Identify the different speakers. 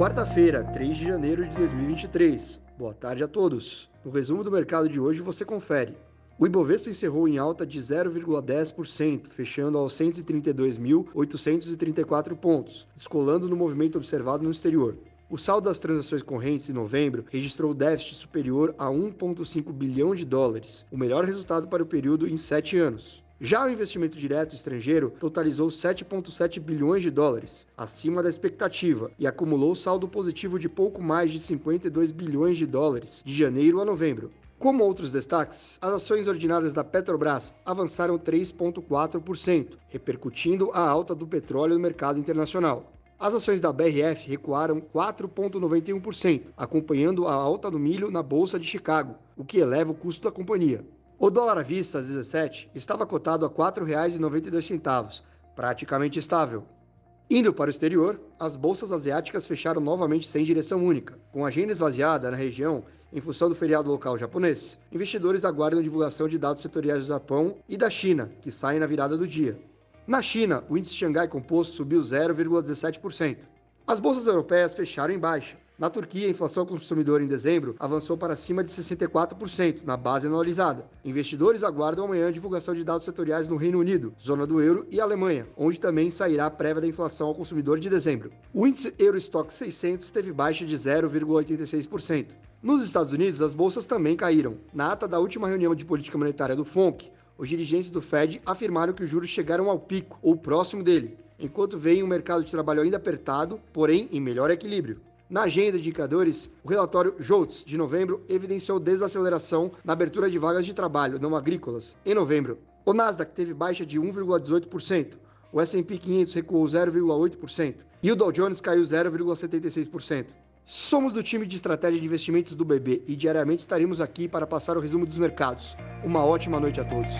Speaker 1: quarta-feira, 3 de janeiro de 2023. Boa tarde a todos. No resumo do mercado de hoje você confere. O Ibovespa encerrou em alta de 0,10%, fechando aos 132.834 pontos, descolando no movimento observado no exterior. O saldo das transações correntes em novembro registrou déficit superior a 1,5 bilhão de dólares, o melhor resultado para o período em sete anos. Já o investimento direto estrangeiro totalizou 7,7 bilhões de dólares, acima da expectativa, e acumulou saldo positivo de pouco mais de 52 bilhões de dólares de janeiro a novembro. Como outros destaques, as ações ordinárias da Petrobras avançaram 3,4%, repercutindo a alta do petróleo no mercado internacional. As ações da BRF recuaram 4,91%, acompanhando a alta do milho na Bolsa de Chicago, o que eleva o custo da companhia. O dólar à vista, às 17, estava cotado a R$ 4,92, praticamente estável. Indo para o exterior, as bolsas asiáticas fecharam novamente sem direção única. Com a agenda esvaziada na região em função do feriado local japonês, investidores aguardam a divulgação de dados setoriais do Japão e da China, que saem na virada do dia. Na China, o índice Xangai Composto subiu 0,17%. As bolsas europeias fecharam em baixa, na Turquia, a inflação consumidora em dezembro avançou para cima de 64% na base anualizada. Investidores aguardam amanhã a divulgação de dados setoriais no Reino Unido, zona do euro e Alemanha, onde também sairá a prévia da inflação ao consumidor de dezembro. O índice Eurostock 600 teve baixa de 0,86%. Nos Estados Unidos, as bolsas também caíram. Na ata da última reunião de política monetária do FONC, os dirigentes do Fed afirmaram que os juros chegaram ao pico ou próximo dele, enquanto veem um mercado de trabalho ainda apertado, porém em melhor equilíbrio. Na agenda de indicadores, o relatório JOLTS de novembro evidenciou desaceleração na abertura de vagas de trabalho não agrícolas em novembro. O Nasdaq teve baixa de 1,18%, o S&P 500 recuou 0,8% e o Dow Jones caiu 0,76%. Somos do time de estratégia de investimentos do BB e diariamente estaremos aqui para passar o resumo dos mercados. Uma ótima noite a todos.